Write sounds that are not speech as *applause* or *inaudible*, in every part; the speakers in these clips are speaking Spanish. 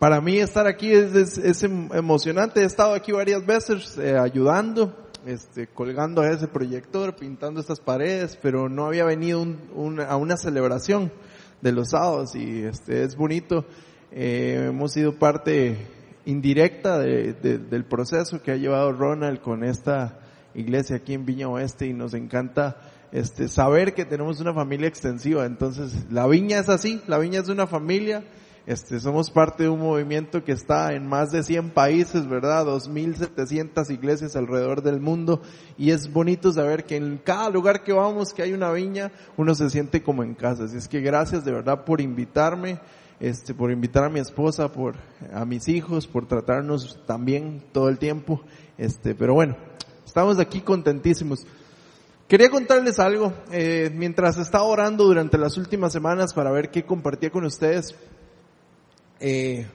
para mí estar aquí es, es, em, emocionante. He estado aquí varias veces eh, ayudando, este, colgando ese proyector, pintando estas paredes, pero no había venido a una celebración de los sábados y este, es bonito. Eh, hemos sido parte indirecta del proceso que ha llevado Ronald con esta iglesia aquí en Viña Oeste y nos encanta este, saber que tenemos una familia extensiva. Entonces, la viña es así, la viña es una familia. Este, somos parte de un movimiento que está en más de 100 países, ¿verdad? 2.700 iglesias alrededor del mundo y es bonito saber que en cada lugar que vamos, que hay una viña, uno se siente como en casa. Así es que gracias de verdad por invitarme, este, por invitar a mi esposa, por, a mis hijos, por tratarnos también todo el tiempo. Este, pero bueno, estamos aquí contentísimos. Quería contarles algo, eh, mientras estaba orando durante las últimas semanas para ver qué compartía con ustedes, eh,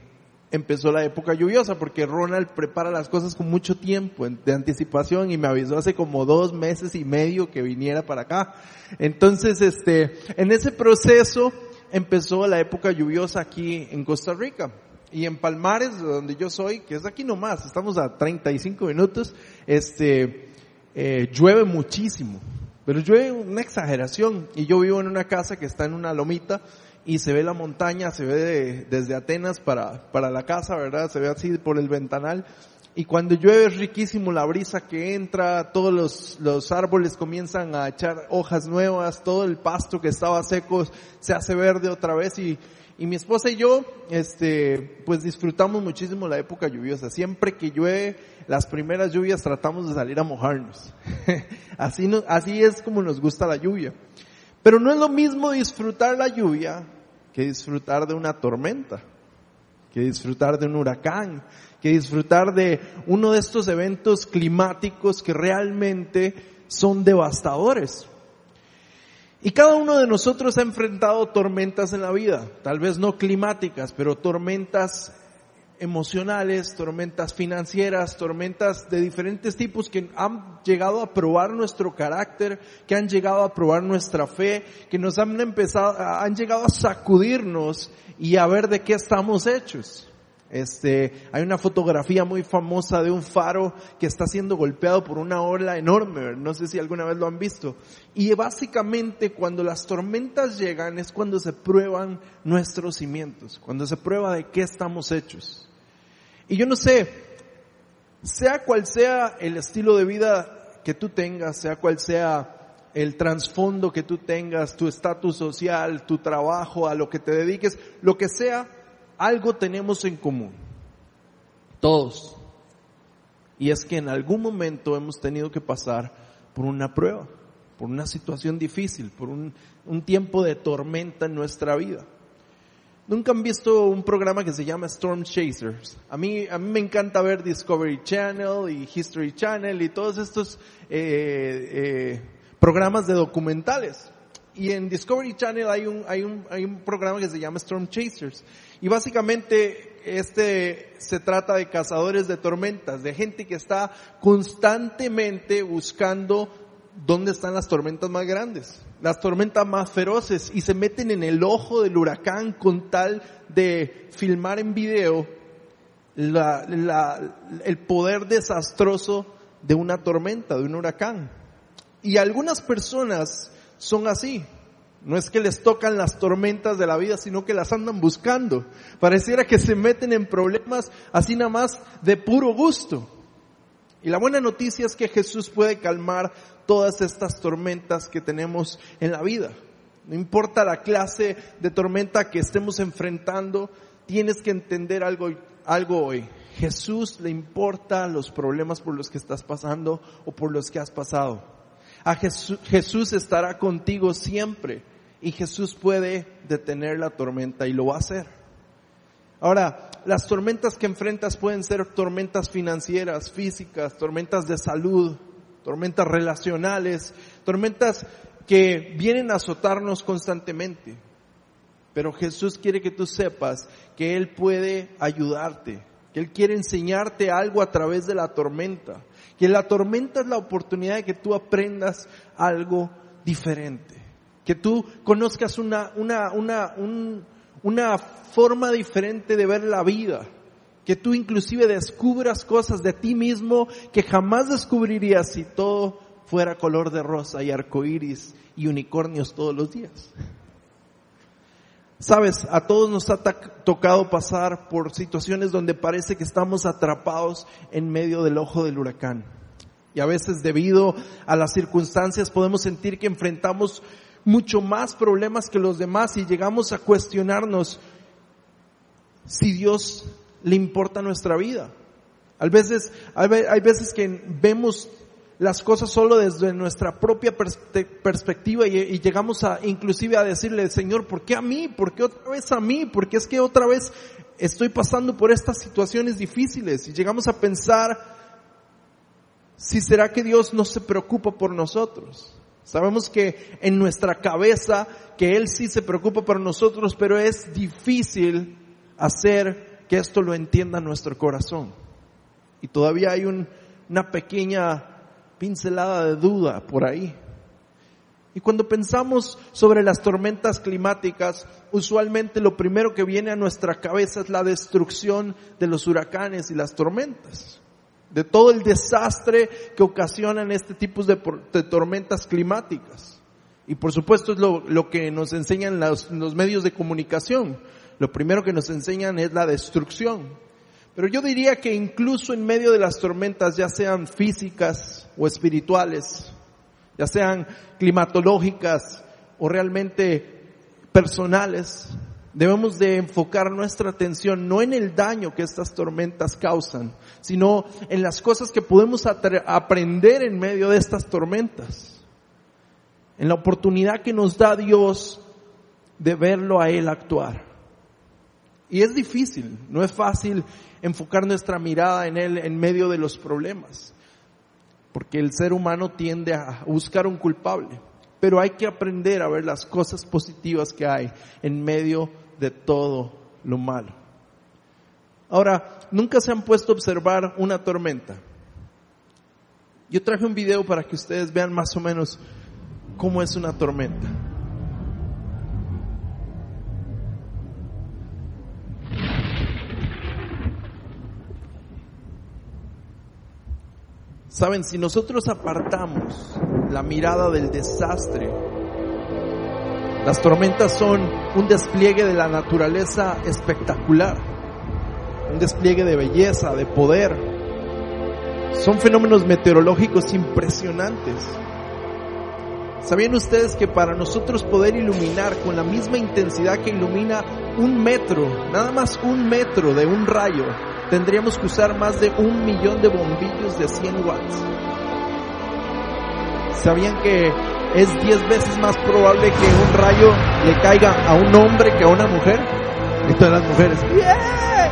empezó la época lluviosa porque Ronald prepara las cosas con mucho tiempo de anticipación y me avisó hace como dos meses y medio que viniera para acá. Entonces, este, en ese proceso empezó la época lluviosa aquí en Costa Rica. Y en Palmares, donde yo soy, que es aquí nomás, estamos a 35 minutos, este, eh, llueve muchísimo, pero llueve una exageración. Y yo vivo en una casa que está en una lomita y se ve la montaña, se ve desde Atenas para, para la casa, ¿verdad? Se ve así por el ventanal. Y cuando llueve es riquísimo la brisa que entra, todos los, los árboles comienzan a echar hojas nuevas, todo el pasto que estaba seco se hace verde otra vez y, y mi esposa y yo, este, pues disfrutamos muchísimo la época lluviosa. Siempre que llueve, las primeras lluvias tratamos de salir a mojarnos. *laughs* así, no, así es como nos gusta la lluvia. Pero no es lo mismo disfrutar la lluvia que disfrutar de una tormenta, que disfrutar de un huracán, que disfrutar de uno de estos eventos climáticos que realmente son devastadores. Y cada uno de nosotros ha enfrentado tormentas en la vida, tal vez no climáticas, pero tormentas emocionales, tormentas financieras, tormentas de diferentes tipos que han llegado a probar nuestro carácter, que han llegado a probar nuestra fe, que nos han empezado, han llegado a sacudirnos y a ver de qué estamos hechos. Este, hay una fotografía muy famosa de un faro que está siendo golpeado por una ola enorme, no sé si alguna vez lo han visto. Y básicamente cuando las tormentas llegan es cuando se prueban nuestros cimientos, cuando se prueba de qué estamos hechos. Y yo no sé, sea cual sea el estilo de vida que tú tengas, sea cual sea el trasfondo que tú tengas, tu estatus social, tu trabajo, a lo que te dediques, lo que sea, algo tenemos en común. Todos. Y es que en algún momento hemos tenido que pasar por una prueba, por una situación difícil, por un, tiempo de tormenta en nuestra vida. Nunca han visto un programa que se llama Storm Chasers. A mí, a mí me encanta ver Discovery Channel y History Channel y todos estos eh, eh, programas de documentales. Y en Discovery Channel hay un, hay un, hay un programa que se llama Storm Chasers. Y básicamente este se trata de cazadores de tormentas, de gente que está constantemente buscando dónde están las tormentas más grandes, las tormentas más feroces y se meten en el ojo del huracán con tal de filmar en video la, la, el poder desastroso de una tormenta, de un huracán. Y algunas personas son así. No es que les tocan las tormentas de la vida, sino que las andan buscando. Pareciera que se meten en problemas así nada más de puro gusto. Y la buena noticia es que Jesús puede calmar todas estas tormentas que tenemos en la vida. No importa la clase de tormenta que estemos enfrentando, tienes que entender algo, algo hoy. Jesús le importa los problemas por los que estás pasando o por los que has pasado. A Jesús, Jesús estará contigo siempre y Jesús puede detener la tormenta y lo va a hacer. Ahora, las tormentas que enfrentas pueden ser tormentas financieras, físicas, tormentas de salud, tormentas relacionales, tormentas que vienen a azotarnos constantemente. Pero Jesús quiere que tú sepas que Él puede ayudarte, que Él quiere enseñarte algo a través de la tormenta, que la tormenta es la oportunidad de que tú aprendas algo diferente. Que tú conozcas una, una, una, una forma diferente de ver la vida, que tú inclusive descubras cosas de ti mismo que jamás descubrirías si todo fuera color de rosa y arcoíris y unicornios todos los días. Sabes, a todos nos ha tocado pasar por situaciones donde parece que estamos atrapados en medio del ojo del huracán. Y a veces debido a las circunstancias podemos sentir que enfrentamos mucho más problemas que los demás y llegamos a cuestionarnos si Dios le importa nuestra vida. A veces, hay veces que vemos las cosas solo desde nuestra propia perspectiva y, llegamos a inclusive a decirle, Señor, ¿por qué a mí? ¿Por qué otra vez a mí? ¿Por qué es que otra vez estoy pasando por estas situaciones difíciles? Y llegamos a pensar, si será que Dios no se preocupa por nosotros. Sabemos que en nuestra cabeza, que Él sí se preocupa por nosotros, pero es difícil hacer que esto lo entienda nuestro corazón. Y todavía hay una pequeña pincelada de duda por ahí. Y cuando pensamos sobre las tormentas climáticas, usualmente lo primero que viene a nuestra cabeza es la destrucción de los huracanes y las tormentas, de todo el desastre que ocasionan este tipo de, tormentas climáticas. Y por supuesto es lo, que nos enseñan los medios de comunicación. Lo primero que nos enseñan es la destrucción. Pero yo diría que incluso en medio de las tormentas, ya sean físicas o espirituales, ya sean climatológicas o realmente personales, debemos de enfocar nuestra atención no en el daño que estas tormentas causan, sino en las cosas que podemos aprender en medio de estas tormentas, en la oportunidad que nos da Dios de verlo a Él actuar. Y es difícil, no es fácil enfocar nuestra mirada en Él en medio de los problemas, porque el ser humano tiende a buscar un culpable, pero hay que aprender a ver las cosas positivas que hay en medio de todo lo malo. Ahora, nunca se han puesto a observar una tormenta. Yo traje un video para que ustedes vean más o menos cómo es una tormenta. Saben, si nosotros apartamos la mirada del desastre, las tormentas son un despliegue de la naturaleza espectacular, un despliegue de belleza, de poder. Son fenómenos meteorológicos impresionantes. ¿Sabían ustedes que para nosotros poder iluminar con la misma intensidad que ilumina un metro, nada más un metro de un rayo, tendríamos que usar más de un millón de bombillos de 100 watts. ¿Sabían que es 10 veces más probable que un rayo le caiga a un hombre que a una mujer? Y todas las mujeres, ¡Yeah!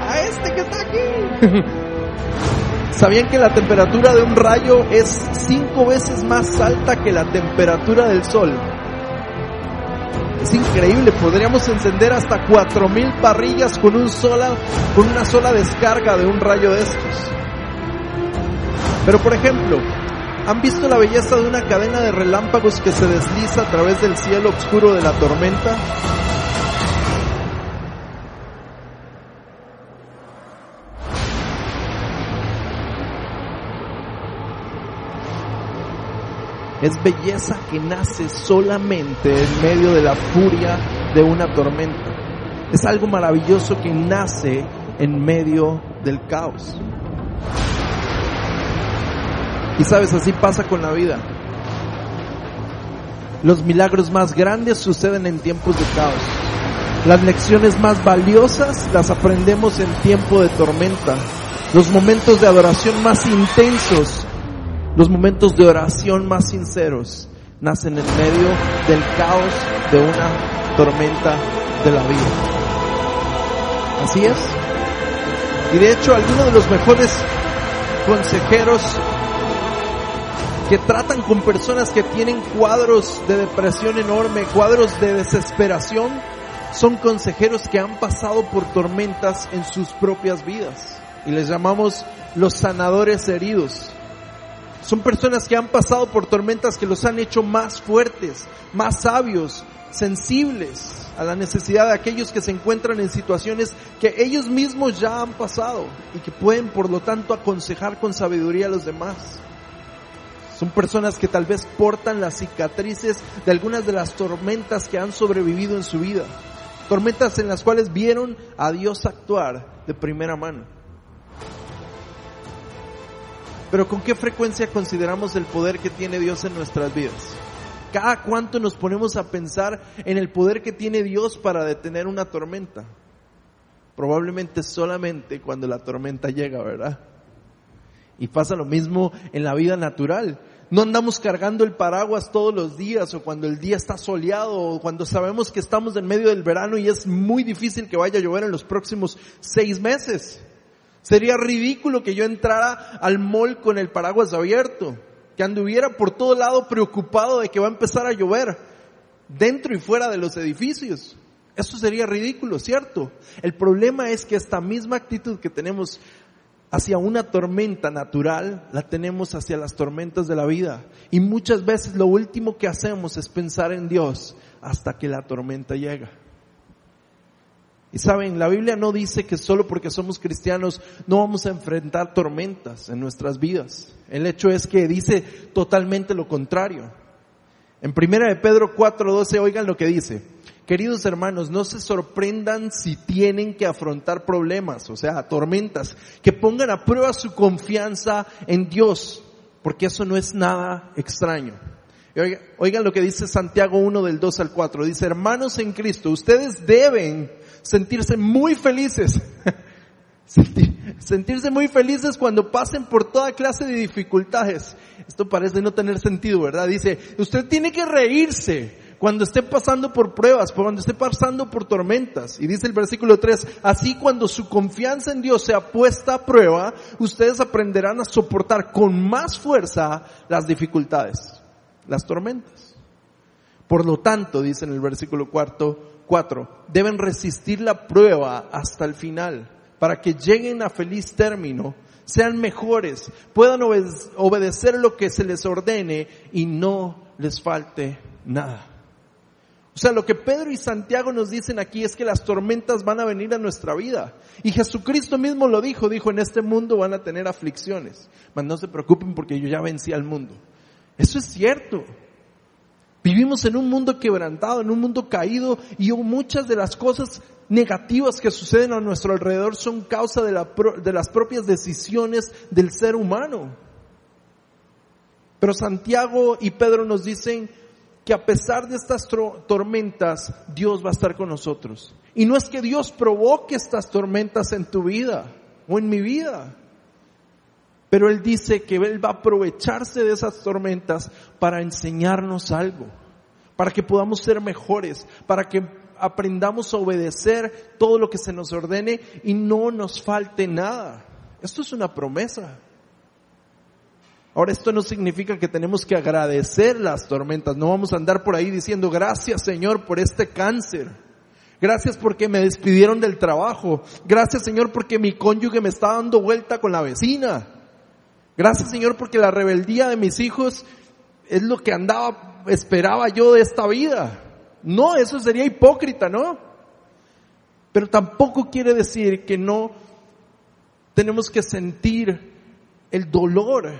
¡A este que está aquí! *laughs* ¿Sabían que la temperatura de un rayo es 5 veces más alta que la temperatura del sol? Es increíble, podríamos encender hasta 4000 parrillas con un sola, con una sola descarga de un rayo de estos. Pero por ejemplo, ¿han visto la belleza de una cadena de relámpagos que se desliza a través del cielo oscuro de la tormenta? Es belleza que nace solamente en medio de la furia de una tormenta. Es algo maravilloso que nace en medio del caos. Y sabes, así pasa con la vida. Los milagros más grandes suceden en tiempos de caos. Las lecciones más valiosas las aprendemos en tiempo de tormenta. Los momentos de adoración más intensos los momentos de oración más sinceros nacen en medio del caos de una tormenta de la vida. Así es. Y de hecho, algunos de los mejores consejeros que tratan con personas que tienen cuadros de depresión enorme, cuadros de desesperación, son consejeros que han pasado por tormentas en sus propias vidas. Y les llamamos los sanadores heridos. Son personas que han pasado por tormentas que los han hecho más fuertes, más sabios, sensibles a la necesidad de aquellos que se encuentran en situaciones que ellos mismos ya han pasado y que pueden por lo tanto aconsejar con sabiduría a los demás. Son personas que tal vez portan las cicatrices de algunas de las tormentas que han sobrevivido en su vida. Tormentas en las cuales vieron a Dios actuar de primera mano. Pero ¿con qué frecuencia consideramos el poder que tiene Dios en nuestras vidas? Cada cuánto nos ponemos a pensar en el poder que tiene Dios para detener una tormenta. Probablemente solamente cuando la tormenta llega, ¿verdad? Y pasa lo mismo en la vida natural. No andamos cargando el paraguas todos los días o cuando el día está soleado o cuando sabemos que estamos en medio del verano y es muy difícil que vaya a llover en los próximos seis meses. Sería ridículo que yo entrara al mall con el paraguas abierto, que anduviera por todo lado preocupado de que va a empezar a llover, dentro y fuera de los edificios. Eso sería ridículo, ¿cierto? El problema es que esta misma actitud que tenemos hacia una tormenta natural, la tenemos hacia las tormentas de la vida. Y muchas veces lo último que hacemos es pensar en Dios hasta que la tormenta llega. Y saben, la Biblia no dice que solo porque somos cristianos no vamos a enfrentar tormentas en nuestras vidas. El hecho es que dice totalmente lo contrario. En primera de Pedro 4:12, oigan lo que dice. Queridos hermanos, no se sorprendan si tienen que afrontar problemas, o sea, tormentas, que pongan a prueba su confianza en Dios, porque eso no es nada extraño. Oigan, lo que dice Santiago 1 del 2 al 4. Dice, hermanos en Cristo, ustedes deben sentirse muy felices. *laughs* sentirse muy felices cuando pasen por toda clase de dificultades. Esto parece no tener sentido, ¿verdad? Dice, usted tiene que reírse cuando esté pasando por pruebas, cuando esté pasando por tormentas. Y dice el versículo 3, así cuando su confianza en Dios sea puesta a prueba, ustedes aprenderán a soportar con más fuerza las dificultades, las tormentas. Por lo tanto, dice en el versículo cuarto, 4. Deben resistir la prueba hasta el final para que lleguen a feliz término, sean mejores, puedan obedecer lo que se les ordene y no les falte nada. O sea, lo que Pedro y Santiago nos dicen aquí es que las tormentas van a venir a nuestra vida. Y Jesucristo mismo lo dijo, dijo, en este mundo van a tener aflicciones. Mas no se preocupen porque yo ya vencí al mundo. Eso es cierto. Vivimos en un mundo quebrantado, en un mundo caído y muchas de las cosas negativas que suceden a nuestro alrededor son causa de, las propias decisiones del ser humano. Pero Santiago y Pedro nos dicen que a pesar de estas tormentas, Dios va a estar con nosotros. Y no es que Dios provoque estas tormentas en tu vida o en mi vida. Pero Él dice que Él va a aprovecharse de esas tormentas para enseñarnos algo, para que podamos ser mejores, para que aprendamos a obedecer todo lo que se nos ordene y no nos falte nada. Esto es una promesa. Ahora esto no significa que tenemos que agradecer las tormentas, no vamos a andar por ahí diciendo gracias Señor por este cáncer. Gracias porque me despidieron del trabajo. Gracias Señor porque mi cónyuge me está dando vuelta con la vecina. Gracias Señor porque la rebeldía de mis hijos es lo que andaba, esperaba yo de esta vida. No, eso sería hipócrita, ¿no? Pero tampoco quiere decir que no tenemos que sentir el dolor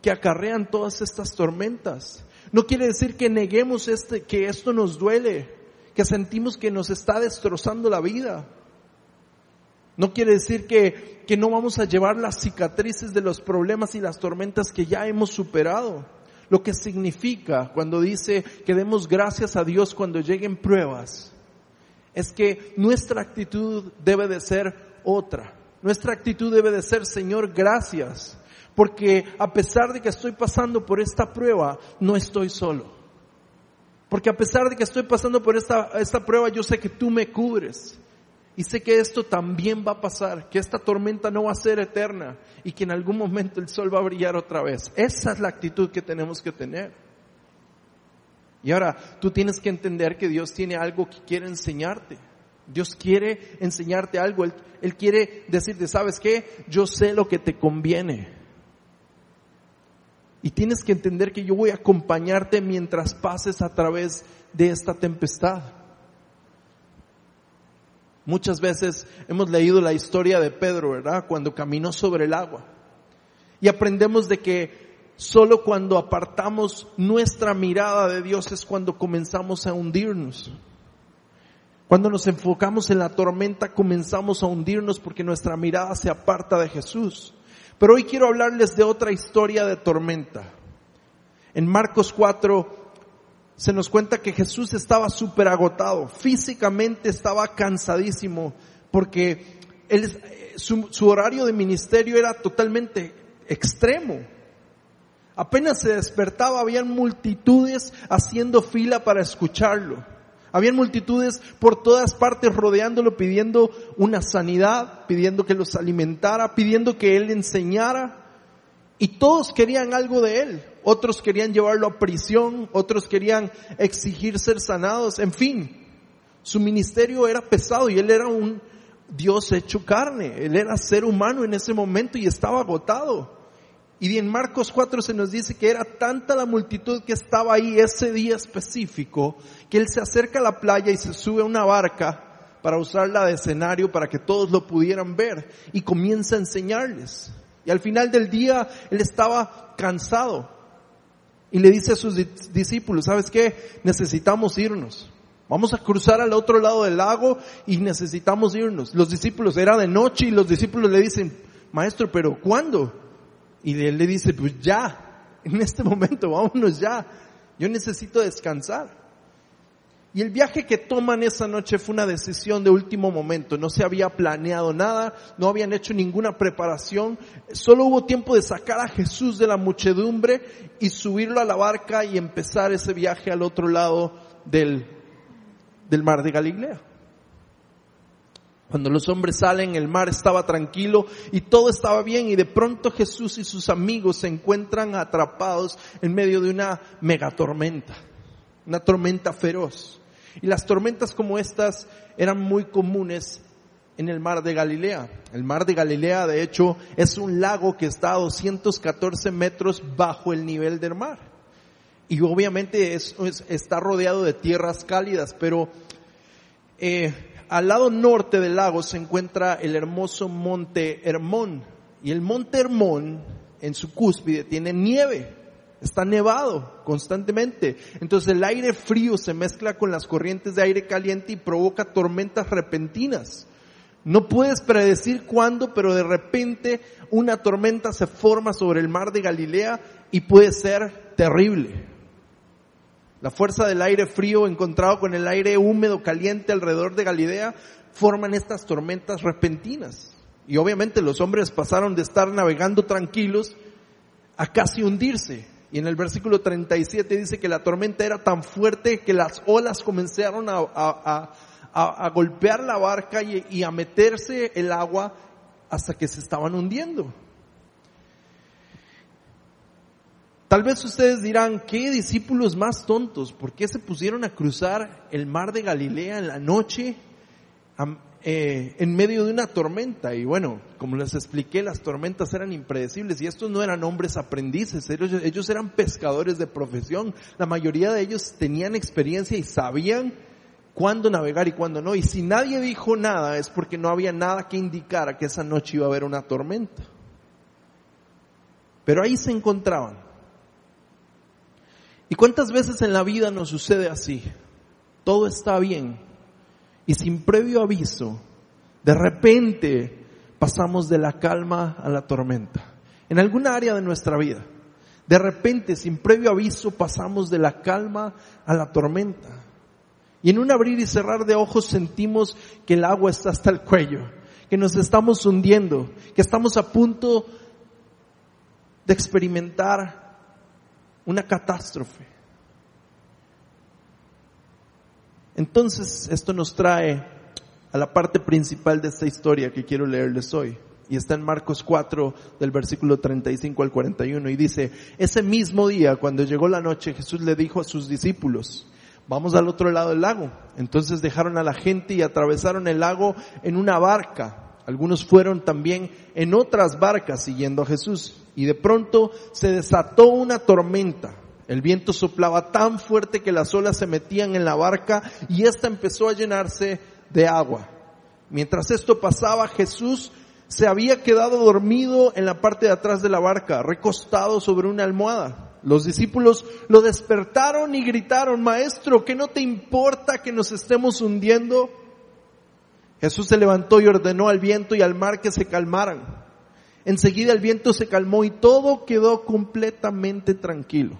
que acarrean todas estas tormentas. No quiere decir que neguemos este, que esto nos duele, que sentimos que nos está destrozando la vida. No quiere decir que, que no vamos a llevar las cicatrices de los problemas y las tormentas que ya hemos superado. Lo que significa cuando dice que demos gracias a Dios cuando lleguen pruebas, es que nuestra actitud debe de ser otra. Nuestra actitud debe de ser, Señor, gracias, porque a pesar de que estoy pasando por esta prueba, no estoy solo. Porque a pesar de que estoy pasando por esta, esta prueba, yo sé que tú me cubres. Y sé que esto también va a pasar, que esta tormenta no va a ser eterna y que en algún momento el sol va a brillar otra vez. Esa es la actitud que tenemos que tener. Y ahora tú tienes que entender que Dios tiene algo que quiere enseñarte. Dios quiere enseñarte algo. Él, quiere decirte, ¿sabes qué? Yo sé lo que te conviene. Y tienes que entender que yo voy a acompañarte mientras pases a través de esta tempestad. Muchas veces hemos leído la historia de Pedro, ¿verdad? Cuando caminó sobre el agua. Y aprendemos de que solo cuando apartamos nuestra mirada de Dios es cuando comenzamos a hundirnos. Cuando nos enfocamos en la tormenta comenzamos a hundirnos porque nuestra mirada se aparta de Jesús. Pero hoy quiero hablarles de otra historia de tormenta. En Marcos 4 se nos cuenta que Jesús estaba súper agotado, físicamente estaba cansadísimo, porque él, su, su horario de ministerio era totalmente extremo. Apenas se despertaba, habían multitudes haciendo fila para escucharlo. Habían multitudes por todas partes rodeándolo, pidiendo una sanidad, pidiendo que los alimentara, pidiendo que él enseñara. Y todos querían algo de él. Otros querían llevarlo a prisión, otros querían exigir ser sanados. En fin, su ministerio era pesado y él era un Dios hecho carne. Él era ser humano en ese momento y estaba agotado. Y en Marcos 4 se nos dice que era tanta la multitud que estaba ahí ese día específico, que él se acerca a la playa y se sube a una barca para usarla de escenario para que todos lo pudieran ver y comienza a enseñarles. Y al final del día él estaba cansado y le dice a sus discípulos, ¿sabes qué? Necesitamos irnos. Vamos a cruzar al otro lado del lago y necesitamos irnos. Los discípulos, era de noche y los discípulos le dicen, maestro, pero ¿cuándo? Y él le dice, pues ya, en este momento, vámonos ya. Yo necesito descansar. Y el viaje que toman esa noche fue una decisión de último momento. No se había planeado nada, no habían hecho ninguna preparación. Solo hubo tiempo de sacar a Jesús de la muchedumbre y subirlo a la barca y empezar ese viaje al otro lado del, del mar de Galilea. Cuando los hombres salen, el mar estaba tranquilo y todo estaba bien y de pronto Jesús y sus amigos se encuentran atrapados en medio de una megatormenta, una tormenta feroz. Y las tormentas como estas eran muy comunes en el mar de Galilea. El mar de Galilea, de hecho, es un lago que está a 214 metros bajo el nivel del mar. Y obviamente está rodeado de tierras cálidas, pero eh, al lado norte del lago se encuentra el hermoso monte Hermón. Y el monte Hermón, en su cúspide, tiene nieve. Está nevado constantemente. Entonces el aire frío se mezcla con las corrientes de aire caliente y provoca tormentas repentinas. No puedes predecir cuándo, pero de repente una tormenta se forma sobre el mar de Galilea y puede ser terrible. La fuerza del aire frío encontrado con el aire húmedo caliente alrededor de Galilea forman estas tormentas repentinas. Y obviamente los hombres pasaron de estar navegando tranquilos a casi hundirse. Y en el versículo 37 dice que la tormenta era tan fuerte que las olas comenzaron a, golpear la barca y a meterse el agua hasta que se estaban hundiendo. Tal vez ustedes dirán, ¿qué discípulos más tontos? ¿Por qué se pusieron a cruzar el mar de Galilea en la noche eh, en medio de una tormenta? Y bueno, como les expliqué, las tormentas eran impredecibles y estos no eran hombres aprendices, ellos, ellos eran pescadores de profesión. La mayoría de ellos tenían experiencia y sabían cuándo navegar y cuándo no. Y si nadie dijo nada es porque no había nada que indicara que esa noche iba a haber una tormenta. Pero ahí se encontraban ¿Y cuántas veces en la vida nos sucede así? Todo está bien y sin previo aviso, de repente pasamos de la calma a la tormenta. En alguna área de nuestra vida, de repente sin previo aviso pasamos de la calma a la tormenta. Y en un abrir y cerrar de ojos sentimos que el agua está hasta el cuello, que nos estamos hundiendo, que estamos a punto de experimentar una catástrofe. Entonces, esto nos trae a la parte principal de esta historia que quiero leerles hoy. Y está en Marcos 4 del versículo 35 al 41 y dice, ese mismo día cuando llegó la noche Jesús le dijo a sus discípulos, vamos al otro lado del lago. Entonces dejaron a la gente y atravesaron el lago en una barca. Algunos fueron también en otras barcas siguiendo a Jesús. Y de pronto se desató una tormenta. El viento soplaba tan fuerte que las olas se metían en la barca y ésta empezó a llenarse de agua. Mientras esto pasaba, Jesús se había quedado dormido en la parte de atrás de la barca, recostado sobre una almohada. Los discípulos lo despertaron y gritaron, Maestro, ¿qué no te importa que nos estemos hundiendo? Jesús se levantó y ordenó al viento y al mar que se calmaran. Enseguida el viento se calmó y todo quedó completamente tranquilo.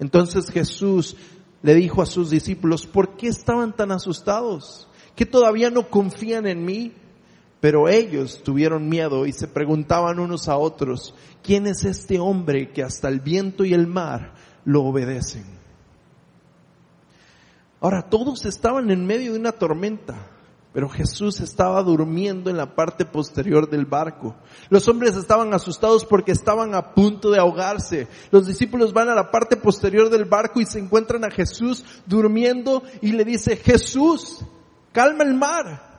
Entonces Jesús le dijo a sus discípulos, ¿por qué estaban tan asustados? ¿Que todavía no confían en mí? Pero ellos tuvieron miedo y se preguntaban unos a otros, ¿quién es este hombre que hasta el viento y el mar lo obedecen? Ahora, todos estaban en medio de una tormenta. Pero Jesús estaba durmiendo en la parte posterior del barco. Los hombres estaban asustados porque estaban a punto de ahogarse. Los discípulos van a la parte posterior del barco y se encuentran a Jesús durmiendo y le dice, Jesús, calma el mar.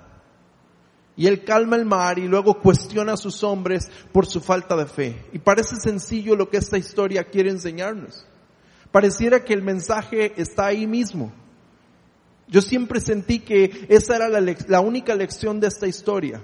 Y él calma el mar y luego cuestiona a sus hombres por su falta de fe. Y parece sencillo lo que esta historia quiere enseñarnos. Pareciera que el mensaje está ahí mismo. Yo siempre sentí que esa era la, única lección de esta historia,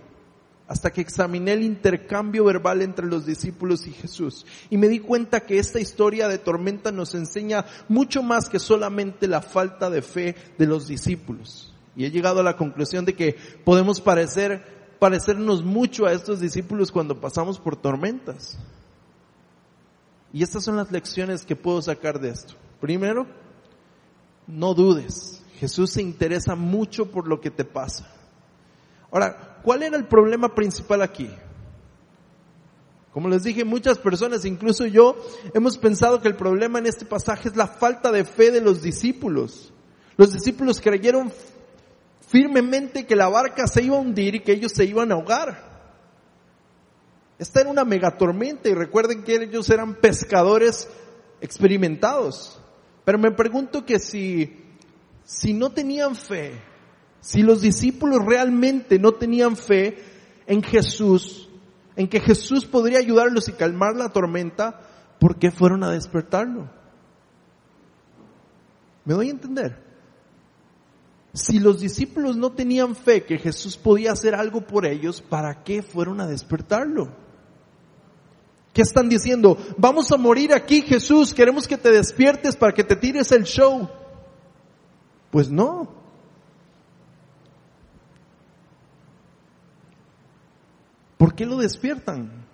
hasta que examiné el intercambio verbal entre los discípulos y Jesús. Y me di cuenta que esta historia de tormenta nos enseña mucho más que solamente la falta de fe de los discípulos. Y he llegado a la conclusión de que podemos parecer, parecernos mucho a estos discípulos cuando pasamos por tormentas. Y estas son las lecciones que puedo sacar de esto. Primero, no dudes. Jesús se interesa mucho por lo que te pasa. Ahora, ¿cuál era el problema principal aquí? Como les dije, muchas personas, incluso yo, hemos pensado que el problema en este pasaje es la falta de fe de los discípulos. Los discípulos creyeron firmemente que la barca se iba a hundir y que ellos se iban a ahogar. Esta era una megatormenta y recuerden que ellos eran pescadores experimentados. Pero me pregunto que si si no tenían fe, si los discípulos realmente no tenían fe en Jesús, en que Jesús podría ayudarlos y calmar la tormenta, ¿por qué fueron a despertarlo? ¿Me doy a entender? Si los discípulos no tenían fe que Jesús podía hacer algo por ellos, ¿para qué fueron a despertarlo? ¿Qué están diciendo? Vamos a morir aquí, Jesús, queremos que te despiertes para que te tires el show. Pues no. ¿Por qué lo despiertan?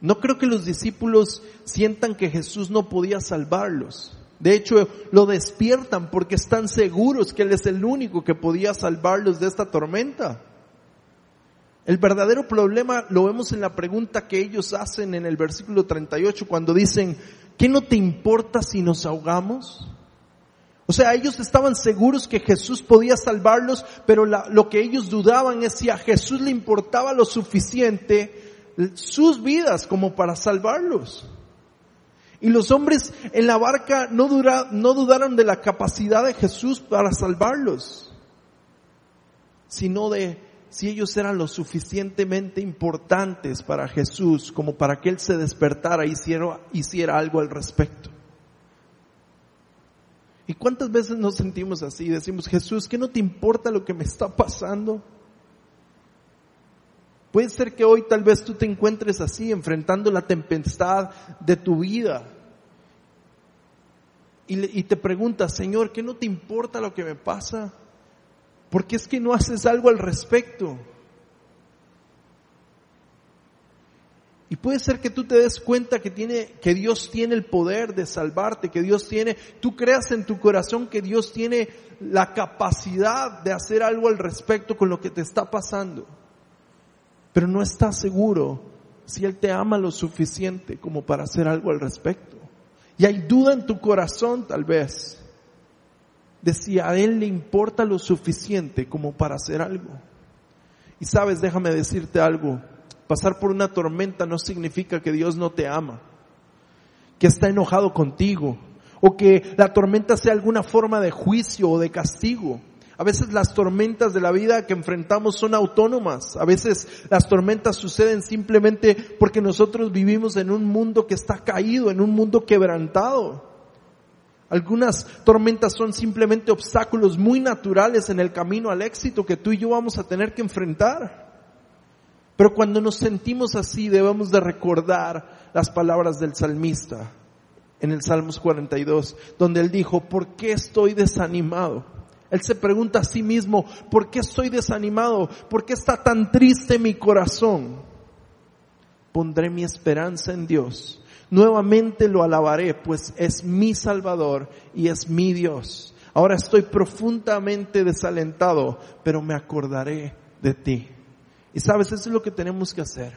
No creo que los discípulos sientan que Jesús no podía salvarlos. De hecho, lo despiertan porque están seguros que Él es el único que podía salvarlos de esta tormenta. El verdadero problema lo vemos en la pregunta que ellos hacen en el versículo 38 cuando dicen, ¿qué no te importa si nos ahogamos? O sea, ellos estaban seguros que Jesús podía salvarlos, pero lo que ellos dudaban es si a Jesús le importaba lo suficiente sus vidas como para salvarlos. Y los hombres en la barca no, no dudaron de la capacidad de Jesús para salvarlos, sino de si ellos eran lo suficientemente importantes para Jesús como para que Él se despertara y hiciera, hiciera algo al respecto. ¿Y cuántas veces nos sentimos así? Decimos, Jesús, ¿qué no te importa lo que me está pasando? Puede ser que hoy tal vez tú te encuentres así, enfrentando la tempestad de tu vida. Y, te preguntas, Señor, ¿qué no te importa lo que me pasa? ¿Por qué es que no haces algo al respecto? Y puede ser que tú te des cuenta que tiene, que Dios tiene el poder de salvarte, que Dios tiene, tú creas en tu corazón que Dios tiene la capacidad de hacer algo al respecto con lo que te está pasando. Pero no estás seguro si Él te ama lo suficiente como para hacer algo al respecto. Y hay duda en tu corazón tal vez de si a Él le importa lo suficiente como para hacer algo. Y sabes, déjame decirte algo Pasar por una tormenta no significa que Dios no te ama, que está enojado contigo, o que la tormenta sea alguna forma de juicio o de castigo. A veces las tormentas de la vida que enfrentamos son autónomas. A veces las tormentas suceden simplemente porque nosotros vivimos en un mundo que está caído, en un mundo quebrantado. Algunas tormentas son simplemente obstáculos muy naturales en el camino al éxito que tú y yo vamos a tener que enfrentar. Pero cuando nos sentimos así debemos de recordar las palabras del salmista en el Salmos 42, donde él dijo, ¿por qué estoy desanimado? Él se pregunta a sí mismo, ¿por qué estoy desanimado? ¿Por qué está tan triste mi corazón? Pondré mi esperanza en Dios. Nuevamente lo alabaré, pues es mi Salvador y es mi Dios. Ahora estoy profundamente desalentado, pero me acordaré de ti. Y sabes, eso es lo que tenemos que hacer.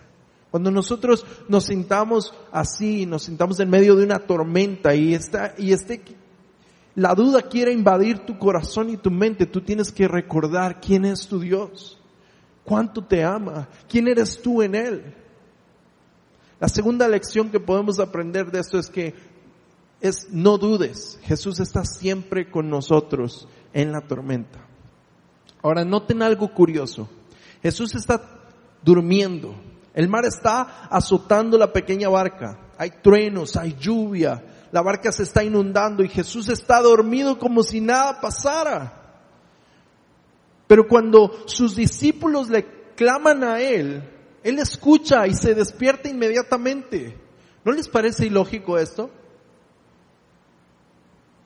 Cuando nosotros nos sintamos así, nos sintamos en medio de una tormenta y está, y este, la duda quiere invadir tu corazón y tu mente, tú tienes que recordar quién es tu Dios, cuánto te ama, quién eres tú en Él. La segunda lección que podemos aprender de esto es que es no dudes, Jesús está siempre con nosotros en la tormenta. Ahora noten algo curioso, Jesús está durmiendo, el mar está azotando la pequeña barca. Hay truenos, hay lluvia. La barca se está inundando y Jesús está dormido como si nada pasara. Pero cuando sus discípulos le claman a Él, Él escucha y se despierta inmediatamente. ¿No les parece ilógico esto?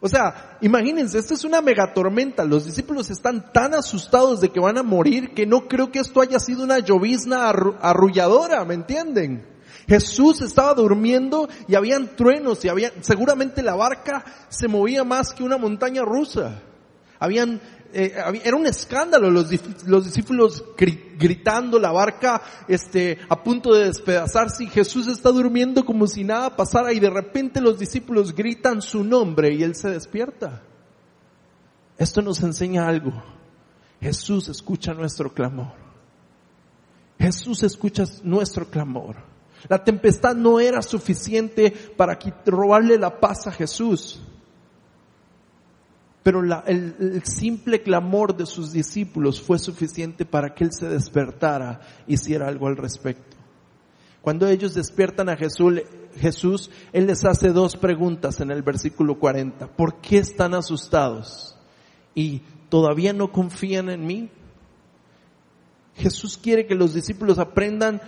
O sea, imagínense, esto es una megatormenta. Los discípulos están tan asustados de que van a morir que no creo que esto haya sido una llovizna arrulladora, ¿me entienden? Jesús estaba durmiendo y habían truenos y había, seguramente la barca se movía más que una montaña rusa. Habían eh, era un escándalo, los, los discípulos gritando, la barca este, a punto de despedazarse y Jesús está durmiendo como si nada pasara y de repente los discípulos gritan su nombre y él se despierta. Esto nos enseña algo. Jesús escucha nuestro clamor. Jesús escucha nuestro clamor. La tempestad no era suficiente para robarle la paz a Jesús. Pero el, simple clamor de sus discípulos fue suficiente para que Él se despertara y hiciera algo al respecto. Cuando ellos despiertan a Jesús, Jesús, Él les hace dos preguntas en el versículo 40. ¿Por qué están asustados? ¿Y todavía no confían en mí? Jesús quiere que los discípulos aprendan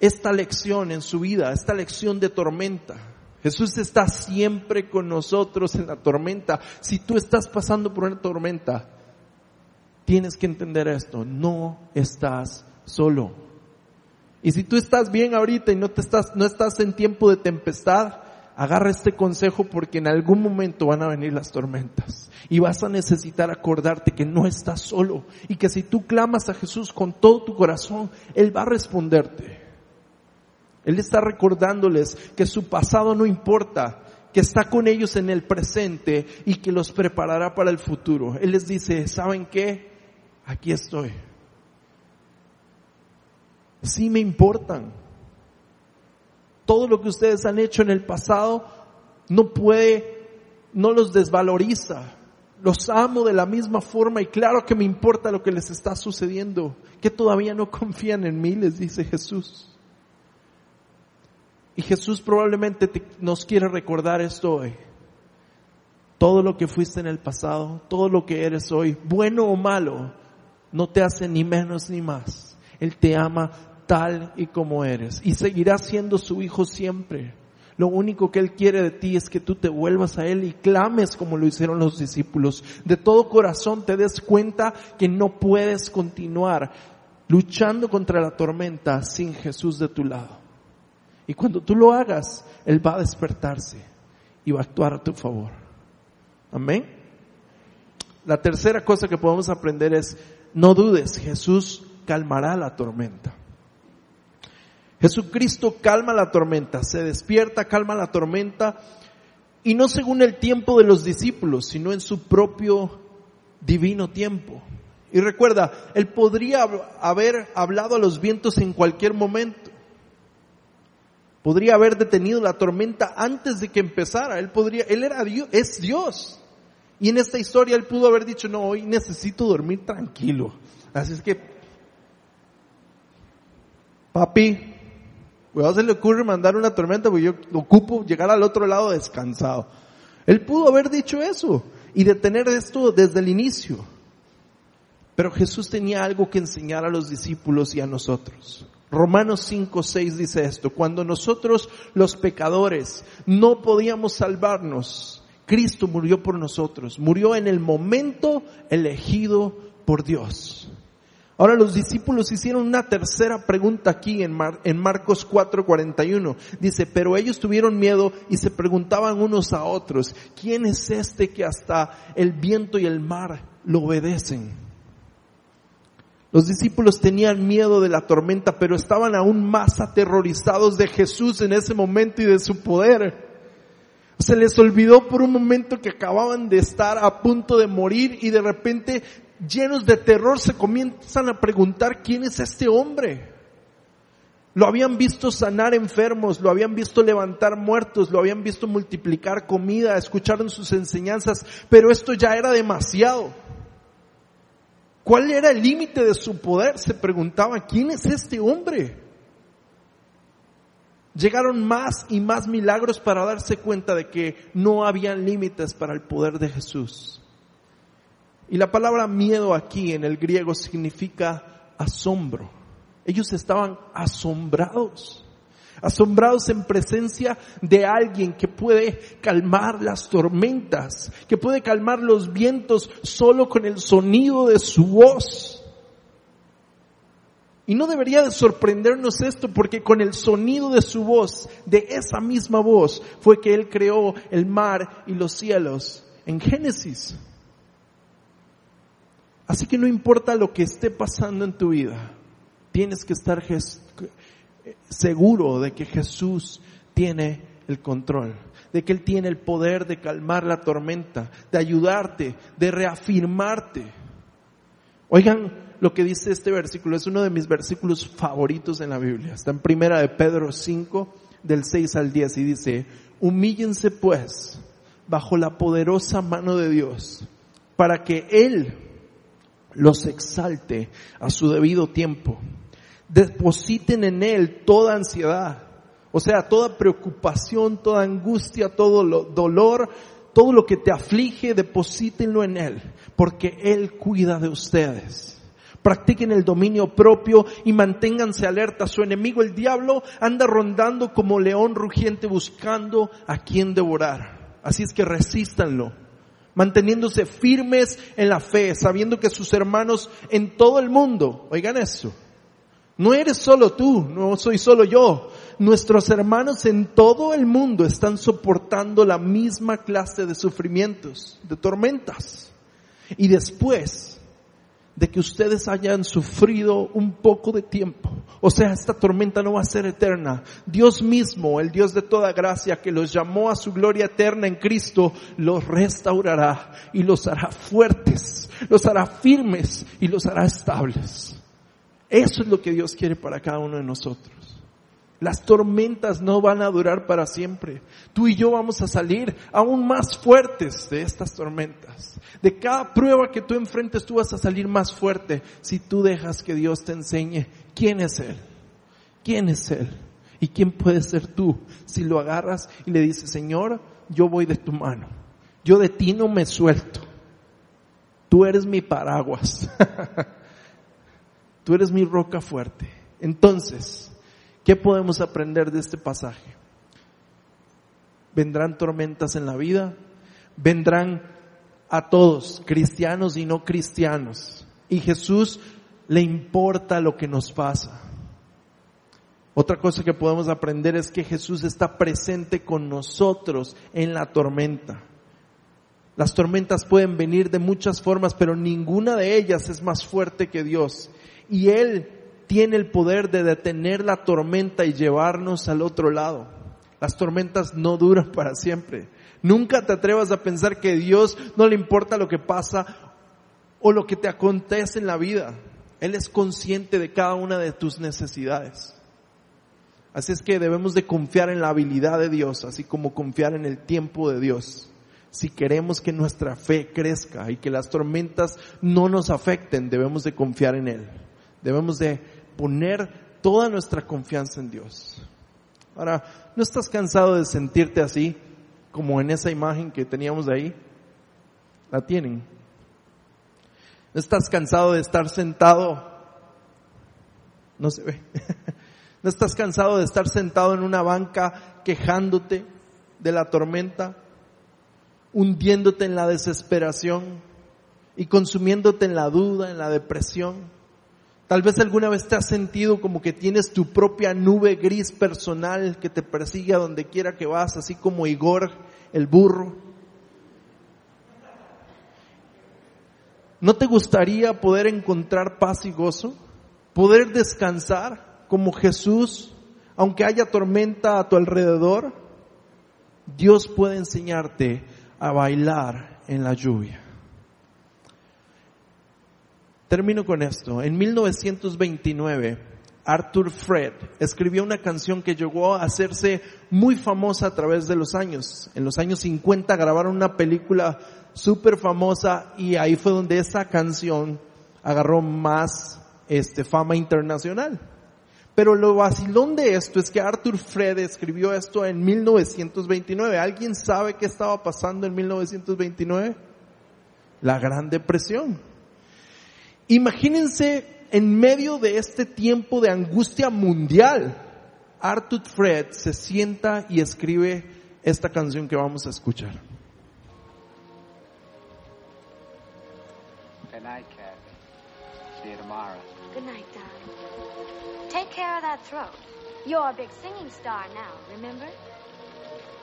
esta lección en su vida, esta lección de tormenta. Jesús está siempre con nosotros en la tormenta. Si tú estás pasando por una tormenta, tienes que entender esto, no estás solo. Y si tú estás bien ahorita y no te estás no estás en tiempo de tempestad, agarra este consejo porque en algún momento van a venir las tormentas y vas a necesitar acordarte que no estás solo y que si tú clamas a Jesús con todo tu corazón, él va a responderte. Él está recordándoles que su pasado no importa, que está con ellos en el presente y que los preparará para el futuro. Él les dice, ¿saben qué? Aquí estoy. Sí me importan. Todo lo que ustedes han hecho en el pasado no puede, no los desvaloriza. Los amo de la misma forma y claro que me importa lo que les está sucediendo. Que todavía no confían en mí, les dice Jesús. Y Jesús probablemente nos quiere recordar esto hoy. Todo lo que fuiste en el pasado, todo lo que eres hoy, bueno o malo, no te hace ni menos ni más. Él te ama tal y como eres y seguirá siendo su hijo siempre. Lo único que Él quiere de ti es que tú te vuelvas a Él y clames como lo hicieron los discípulos. De todo corazón te des cuenta que no puedes continuar luchando contra la tormenta sin Jesús de tu lado. Y cuando tú lo hagas, Él va a despertarse y va a actuar a tu favor. Amén. La tercera cosa que podemos aprender es, no dudes, Jesús calmará la tormenta. Jesucristo calma la tormenta, se despierta, calma la tormenta, y no según el tiempo de los discípulos, sino en su propio divino tiempo. Y recuerda, Él podría haber hablado a los vientos en cualquier momento. Podría haber detenido la tormenta antes de que empezara. Él podría, él era Dios, es Dios. Y en esta historia él pudo haber dicho, no, hoy necesito dormir tranquilo. Así es que, papi, a se le ocurre mandar una tormenta porque yo ocupo llegar al otro lado descansado. Él pudo haber dicho eso y detener esto desde el inicio. Pero Jesús tenía algo que enseñar a los discípulos y a nosotros. Romanos 5, 6 dice esto, cuando nosotros los pecadores no podíamos salvarnos, Cristo murió por nosotros, murió en el momento elegido por Dios. Ahora los discípulos hicieron una tercera pregunta aquí en, en Marcos 4:41. Dice, pero ellos tuvieron miedo y se preguntaban unos a otros, ¿quién es este que hasta el viento y el mar lo obedecen? Los discípulos tenían miedo de la tormenta, pero estaban aún más aterrorizados de Jesús en ese momento y de su poder. Se les olvidó por un momento que acababan de estar a punto de morir y de repente, llenos de terror, se comienzan a preguntar quién es este hombre. Lo habían visto sanar enfermos, lo habían visto levantar muertos, lo habían visto multiplicar comida, escucharon sus enseñanzas, pero esto ya era demasiado. ¿Cuál era el límite de su poder? Se preguntaba, ¿quién es este hombre? Llegaron más y más milagros para darse cuenta de que no habían límites para el poder de Jesús. Y la palabra miedo aquí en el griego significa asombro. Ellos estaban asombrados asombrados en presencia de alguien que puede calmar las tormentas, que puede calmar los vientos solo con el sonido de su voz. Y no debería de sorprendernos esto porque con el sonido de su voz, de esa misma voz, fue que Él creó el mar y los cielos en Génesis. Así que no importa lo que esté pasando en tu vida, tienes que estar seguro de que Jesús tiene el control, de que Él tiene el poder de calmar la tormenta, de ayudarte, de reafirmarte. Oigan lo que dice este versículo, es uno de mis versículos favoritos en la Biblia. Está en primera de Pedro 5, del 6 al 10 y dice, humíllense pues bajo la poderosa mano de Dios para que Él los exalte a su debido tiempo depositen en Él toda ansiedad, o sea, toda preocupación, toda angustia, todo lo, dolor, todo lo que te aflige, deposítenlo en Él, porque Él cuida de ustedes. Practiquen el dominio propio y manténganse alerta. Su enemigo, el diablo, anda rondando como león rugiente buscando a quien devorar. Así es que resístanlo, manteniéndose firmes en la fe, sabiendo que sus hermanos en todo el mundo, oigan eso, no eres solo tú, no soy solo yo. Nuestros hermanos en todo el mundo están soportando la misma clase de sufrimientos, de tormentas. Y después de que ustedes hayan sufrido un poco de tiempo, o sea, esta tormenta no va a ser eterna. Dios mismo, el Dios de toda gracia que los llamó a su gloria eterna en Cristo, los restaurará y los hará fuertes, los hará firmes y los hará estables. Eso es lo que Dios quiere para cada uno de nosotros. Las tormentas no van a durar para siempre. Tú y yo vamos a salir aún más fuertes de estas tormentas. De cada prueba que tú enfrentes, tú vas a salir más fuerte si tú dejas que Dios te enseñe quién es Él. ¿Quién es Él? ¿Y quién puede ser tú? Si lo agarras y le dices, Señor, yo voy de tu mano. Yo de ti no me suelto. Tú eres mi paraguas. *laughs* Tú eres mi roca fuerte. Entonces, ¿qué podemos aprender de este pasaje? Vendrán tormentas en la vida, vendrán a todos, cristianos y no cristianos. Y Jesús le importa lo que nos pasa. Otra cosa que podemos aprender es que Jesús está presente con nosotros en la tormenta. Las tormentas pueden venir de muchas formas, pero ninguna de ellas es más fuerte que Dios y Él tiene el poder de detener la tormenta y llevarnos al otro lado. Las tormentas no duran para siempre. Nunca te atrevas a pensar que Dios no le importa lo que pasa o lo que te acontece en la vida. Él es consciente de cada una de tus necesidades. Así es que debemos de confiar en la habilidad de Dios, así como confiar en el tiempo de Dios. Si queremos que nuestra fe crezca y que las tormentas no nos afecten, debemos de confiar en Él. Debemos de poner toda nuestra confianza en Dios. Ahora, ¿no estás cansado de sentirte así como en esa imagen que teníamos ahí? La tienen. ¿No estás cansado de estar sentado? No se ve. *laughs* ¿No estás cansado de estar sentado en una banca quejándote de la tormenta? hundiéndote en la desesperación y consumiéndote en la duda, en la depresión. Tal vez alguna vez te has sentido como que tienes tu propia nube gris personal que te persigue a donde quiera que vas, así como Igor, el burro. ¿No te gustaría poder encontrar paz y gozo? ¿Poder descansar como Jesús, aunque haya tormenta a tu alrededor? Dios puede enseñarte a bailar en la lluvia. Termino con esto. En 1929, Arthur Fred escribió una canción que llegó a hacerse muy famosa a través de los años. En los años 50 grabaron una película súper famosa y ahí fue donde esa canción agarró más este, fama internacional. Pero lo vacilón de esto es que Arthur Fred escribió esto en 1929. ¿Alguien sabe qué estaba pasando en 1929? La Gran Depresión. Imagínense en medio de este tiempo de angustia mundial, Arthur Fred se sienta y escribe esta canción que vamos a escuchar. Good night, Kathy. See you tomorrow. Good night, darling. Take care of that throat. You're a big singing star now, remember?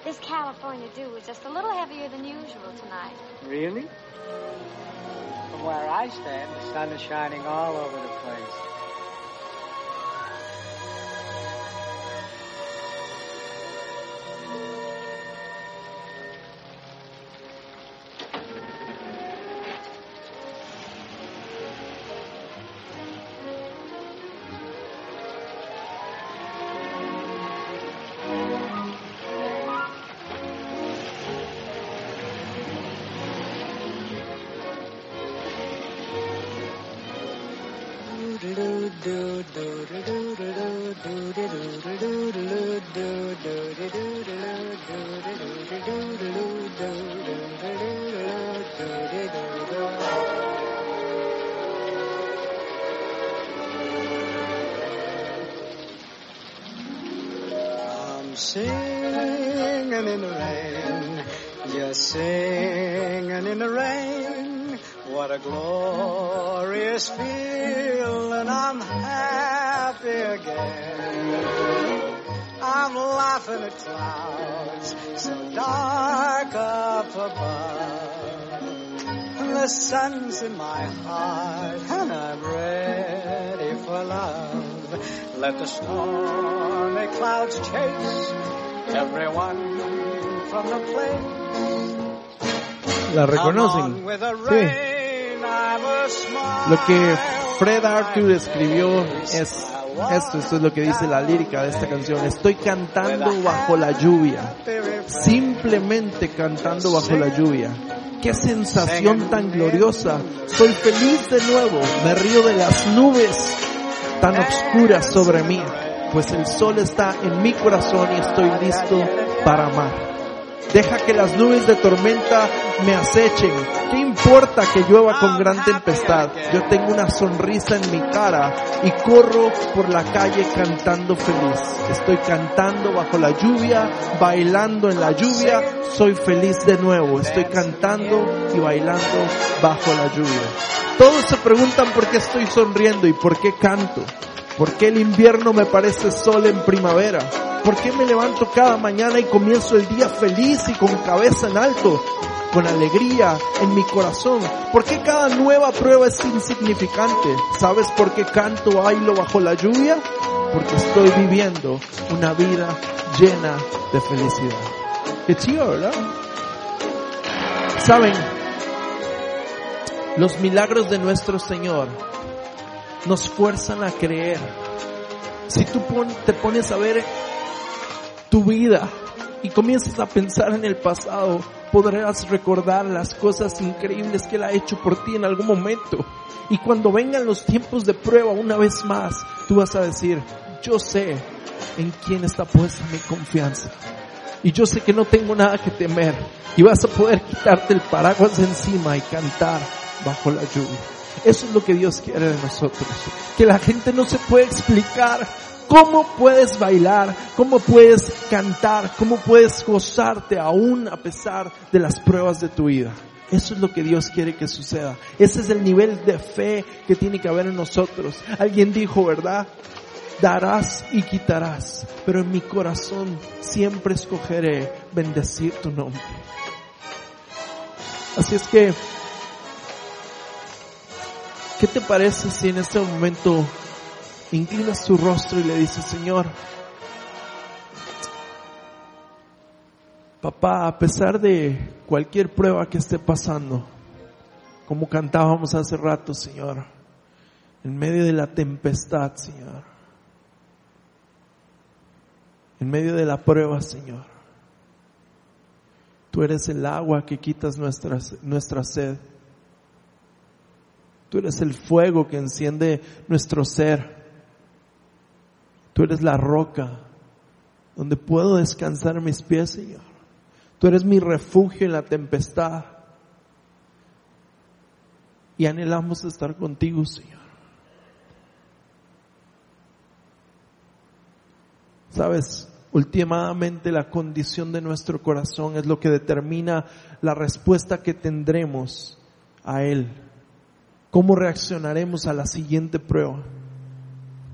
This California dew was just a little heavier than usual tonight. Really? From where I stand, the sun is shining all over the place. I'm singing in the rain, just singing in the rain. What a glorious feeling, I'm happy again. I'm laughing at clouds so dark up above. The sun's in my heart and I'm ready for love. Let the stormy clouds chase everyone from the place. ¿La reconocen? Sí. rain, I'm a smile. Lo que Fred Arthur escribió es esto, esto es lo que dice la lírica de esta canción. Estoy cantando bajo la lluvia, simplemente cantando bajo la lluvia. Qué sensación tan gloriosa. Soy feliz de nuevo. Me río de las nubes tan oscuras sobre mí, pues el sol está en mi corazón y estoy listo para amar. Deja que las nubes de tormenta me acechen. ¿Qué importa que llueva con gran tempestad? Yo tengo una sonrisa en mi cara y corro por la calle cantando feliz. Estoy cantando bajo la lluvia, bailando en la lluvia. Soy feliz de nuevo. Estoy cantando y bailando bajo la lluvia. Todos se preguntan por qué estoy sonriendo y por qué canto. ¿Por qué el invierno me parece sol en primavera? ¿Por qué me levanto cada mañana y comienzo el día feliz y con cabeza en alto? Con alegría en mi corazón. ¿Por qué cada nueva prueba es insignificante? ¿Sabes por qué canto bailo bajo la lluvia? Porque estoy viviendo una vida llena de felicidad. Qué chido, ¿verdad? Saben, los milagros de nuestro Señor nos fuerzan a creer. Si tú te pones a ver tu vida y comienzas a pensar en el pasado, podrás recordar las cosas increíbles que Él ha hecho por ti en algún momento. Y cuando vengan los tiempos de prueba una vez más, tú vas a decir, yo sé en quién está puesta mi confianza. Y yo sé que no tengo nada que temer. Y vas a poder quitarte el paraguas de encima y cantar bajo la lluvia. Eso es lo que Dios quiere de nosotros. Que la gente no se puede explicar cómo puedes bailar, cómo puedes cantar, cómo puedes gozarte aún a pesar de las pruebas de tu vida. Eso es lo que Dios quiere que suceda. Ese es el nivel de fe que tiene que haber en nosotros. Alguien dijo, ¿verdad? Darás y quitarás, pero en mi corazón siempre escogeré bendecir tu nombre. Así es que, ¿qué te parece si en este momento inclinas tu rostro y le dices, Señor, papá, a pesar de cualquier prueba que esté pasando, como cantábamos hace rato, Señor, en medio de la tempestad, Señor, en medio de la prueba, Señor, tú eres el agua que quitas nuestra, nuestra sed. Tú eres el fuego que enciende nuestro ser. Tú eres la roca donde puedo descansar mis pies, Señor. Tú eres mi refugio en la tempestad. Y anhelamos estar contigo, Señor. Sabes, últimamente la condición de nuestro corazón es lo que determina la respuesta que tendremos a Él. ¿Cómo reaccionaremos a la siguiente prueba?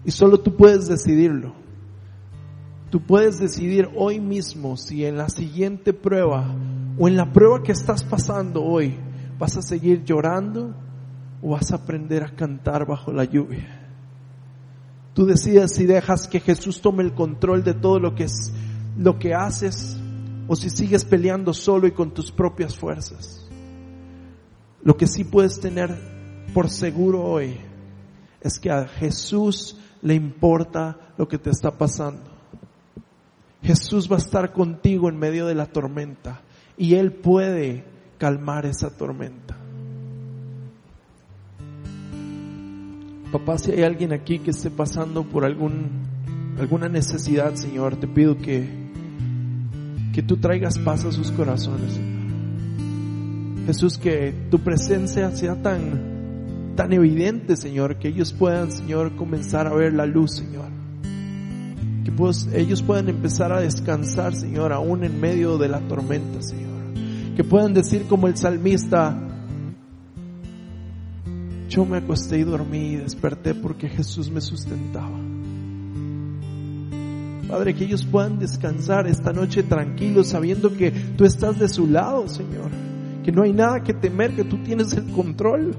Y solo tú puedes decidirlo. Tú puedes decidir hoy mismo si en la siguiente prueba o en la prueba que estás pasando hoy vas a seguir llorando o vas a aprender a cantar bajo la lluvia. Tú decides si dejas que Jesús tome el control de todo lo que es lo que haces o si sigues peleando solo y con tus propias fuerzas. Lo que sí puedes tener por seguro hoy es que a Jesús le importa lo que te está pasando. Jesús va a estar contigo en medio de la tormenta y Él puede calmar esa tormenta. Papá, si hay alguien aquí que esté pasando por algún, alguna necesidad, Señor, te pido que, que tú traigas paz a sus corazones. Jesús, que tu presencia sea tan, tan evidente, Señor, que ellos puedan, Señor, comenzar a ver la luz, Señor. Que pues, ellos puedan empezar a descansar, Señor, aún en medio de la tormenta, Señor. Que puedan decir como el salmista, yo me acosté y dormí y desperté porque Jesús me sustentaba. Padre, que ellos puedan descansar esta noche tranquilos sabiendo que tú estás de su lado, Señor. Que no hay nada que temer, que tú tienes el control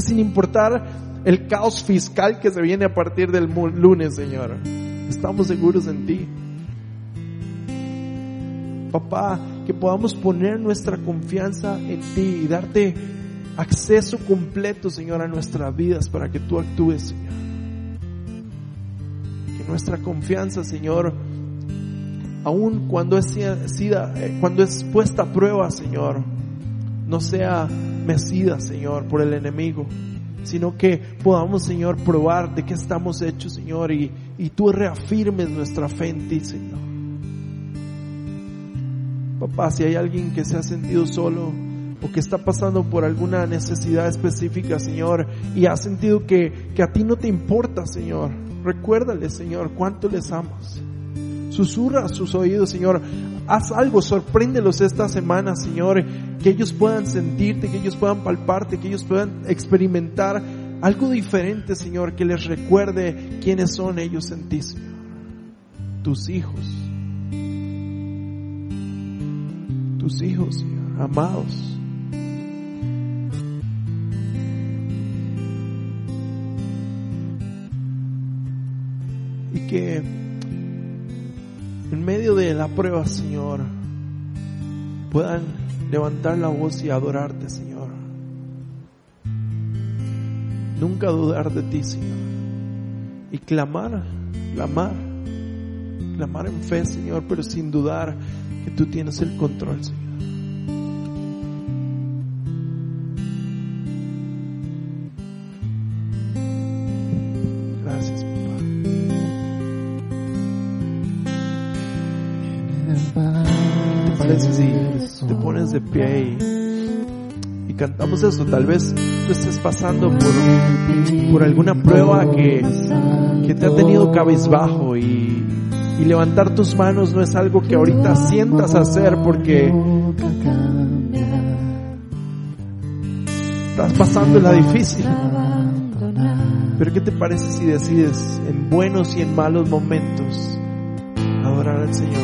sin importar el caos fiscal que se viene a partir del lunes, Señor, estamos seguros en ti. Papá, que podamos poner nuestra confianza en ti y darte acceso completo, Señor, a nuestras vidas para que tú actúes, Señor. Que nuestra confianza, Señor, aun cuando eh, cuando es puesta a prueba, Señor, no sea Señor, por el enemigo, sino que podamos, Señor, probar de qué estamos hechos, Señor, y, y tú reafirmes nuestra fe en ti, Señor. Papá, si hay alguien que se ha sentido solo o que está pasando por alguna necesidad específica, Señor, y ha sentido que, que a ti no te importa, Señor, recuérdale, Señor, cuánto les amas. Susurra a sus oídos, Señor. Haz algo, sorpréndelos esta semana, Señor. Que ellos puedan sentirte, que ellos puedan palparte, que ellos puedan experimentar algo diferente, Señor, que les recuerde quiénes son ellos en ti, Señor. Tus hijos. Tus hijos, Señor, amados. Y que en medio de la prueba, Señor, puedan levantar la voz y adorarte, Señor. Nunca dudar de ti, Señor. Y clamar, clamar, clamar en fe, Señor, pero sin dudar que tú tienes el control, Señor. De pie y, y cantamos esto? Tal vez tú estés pasando por, por alguna prueba que, que te ha tenido cabizbajo y, y levantar tus manos no es algo que ahorita sientas hacer porque estás pasando la difícil. Pero ¿qué te parece si decides en buenos y en malos momentos adorar al Señor?